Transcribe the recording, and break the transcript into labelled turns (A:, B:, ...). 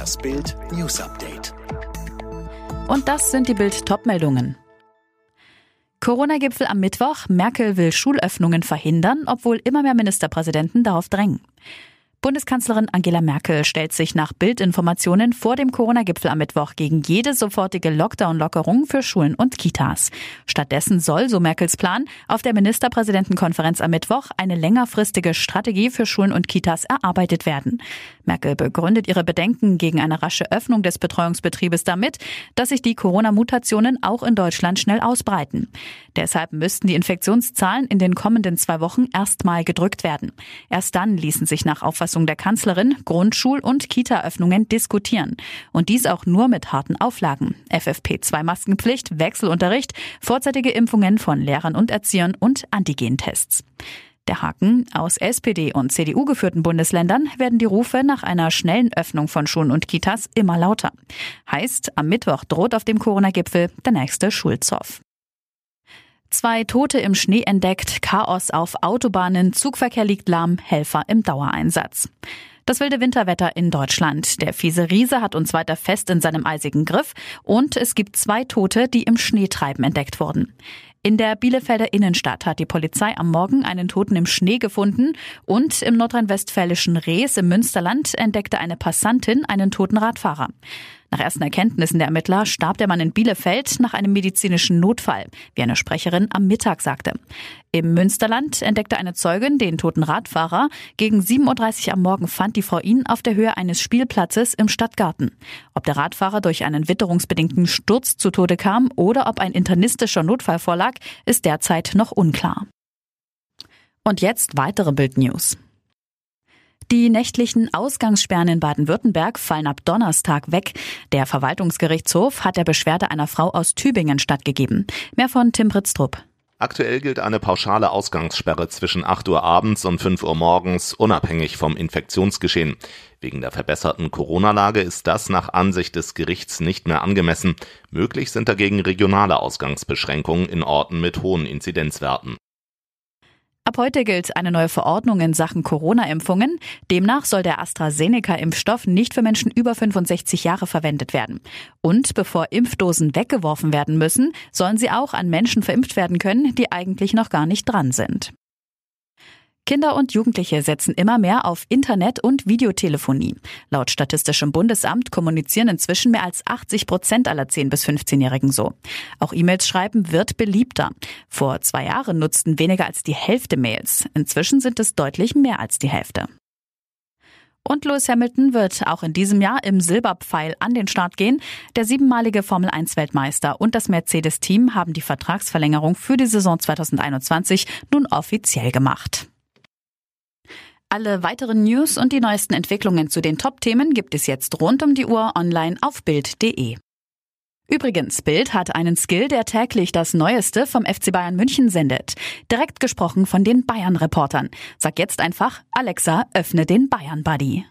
A: Das Bild News Update.
B: Und das sind die Bild Topmeldungen. Corona-Gipfel am Mittwoch. Merkel will Schulöffnungen verhindern, obwohl immer mehr Ministerpräsidenten darauf drängen. Bundeskanzlerin Angela Merkel stellt sich nach Bildinformationen vor dem Corona-Gipfel am Mittwoch gegen jede sofortige Lockdown-Lockerung für Schulen und Kitas. Stattdessen soll, so Merkels Plan, auf der Ministerpräsidentenkonferenz am Mittwoch eine längerfristige Strategie für Schulen und Kitas erarbeitet werden. Merkel begründet ihre Bedenken gegen eine rasche Öffnung des Betreuungsbetriebes damit, dass sich die Corona-Mutationen auch in Deutschland schnell ausbreiten. Deshalb müssten die Infektionszahlen in den kommenden zwei Wochen erstmal gedrückt werden. Erst dann ließen sich nach Auffassung Auffassung der Kanzlerin Grundschul- und Kita-Öffnungen diskutieren. Und dies auch nur mit harten Auflagen. FFP2-Maskenpflicht, Wechselunterricht, vorzeitige Impfungen von Lehrern und Erziehern und Antigentests. Der Haken. Aus SPD und CDU geführten Bundesländern werden die Rufe nach einer schnellen Öffnung von Schulen und Kitas immer lauter. Heißt, am Mittwoch droht auf dem Corona-Gipfel der nächste Schulzoff. Zwei Tote im Schnee entdeckt, Chaos auf Autobahnen, Zugverkehr liegt lahm, Helfer im Dauereinsatz. Das wilde Winterwetter in Deutschland. Der fiese Riese hat uns weiter fest in seinem eisigen Griff und es gibt zwei Tote, die im Schneetreiben entdeckt wurden. In der Bielefelder Innenstadt hat die Polizei am Morgen einen Toten im Schnee gefunden und im nordrhein-westfälischen Rees im Münsterland entdeckte eine Passantin einen toten Radfahrer. Nach ersten Erkenntnissen der Ermittler starb der Mann in Bielefeld nach einem medizinischen Notfall, wie eine Sprecherin am Mittag sagte. Im Münsterland entdeckte eine Zeugin den toten Radfahrer. Gegen 7.30 Uhr am Morgen fand die Frau ihn auf der Höhe eines Spielplatzes im Stadtgarten. Ob der Radfahrer durch einen witterungsbedingten Sturz zu Tode kam oder ob ein internistischer Notfall vorlag, ist derzeit noch unklar. Und jetzt weitere Bildnews. Die nächtlichen Ausgangssperren in Baden-Württemberg fallen ab Donnerstag weg. Der Verwaltungsgerichtshof hat der Beschwerde einer Frau aus Tübingen stattgegeben. Mehr von Tim Britztrup.
C: Aktuell gilt eine pauschale Ausgangssperre zwischen 8 Uhr abends und 5 Uhr morgens, unabhängig vom Infektionsgeschehen. Wegen der verbesserten Corona-Lage ist das nach Ansicht des Gerichts nicht mehr angemessen. Möglich sind dagegen regionale Ausgangsbeschränkungen in Orten mit hohen Inzidenzwerten.
B: Ab heute gilt eine neue Verordnung in Sachen Corona-Impfungen. Demnach soll der AstraZeneca-Impfstoff nicht für Menschen über 65 Jahre verwendet werden. Und bevor Impfdosen weggeworfen werden müssen, sollen sie auch an Menschen verimpft werden können, die eigentlich noch gar nicht dran sind. Kinder und Jugendliche setzen immer mehr auf Internet und Videotelefonie. Laut Statistischem Bundesamt kommunizieren inzwischen mehr als 80 Prozent aller 10- bis 15-Jährigen so. Auch E-Mails schreiben wird beliebter. Vor zwei Jahren nutzten weniger als die Hälfte Mails. Inzwischen sind es deutlich mehr als die Hälfte. Und Lewis Hamilton wird auch in diesem Jahr im Silberpfeil an den Start gehen. Der siebenmalige Formel 1 Weltmeister und das Mercedes-Team haben die Vertragsverlängerung für die Saison 2021 nun offiziell gemacht. Alle weiteren News und die neuesten Entwicklungen zu den Top-Themen gibt es jetzt rund um die Uhr online auf Bild.de. Übrigens, Bild hat einen Skill, der täglich das Neueste vom FC Bayern München sendet. Direkt gesprochen von den Bayern-Reportern. Sag jetzt einfach, Alexa, öffne den Bayern-Buddy.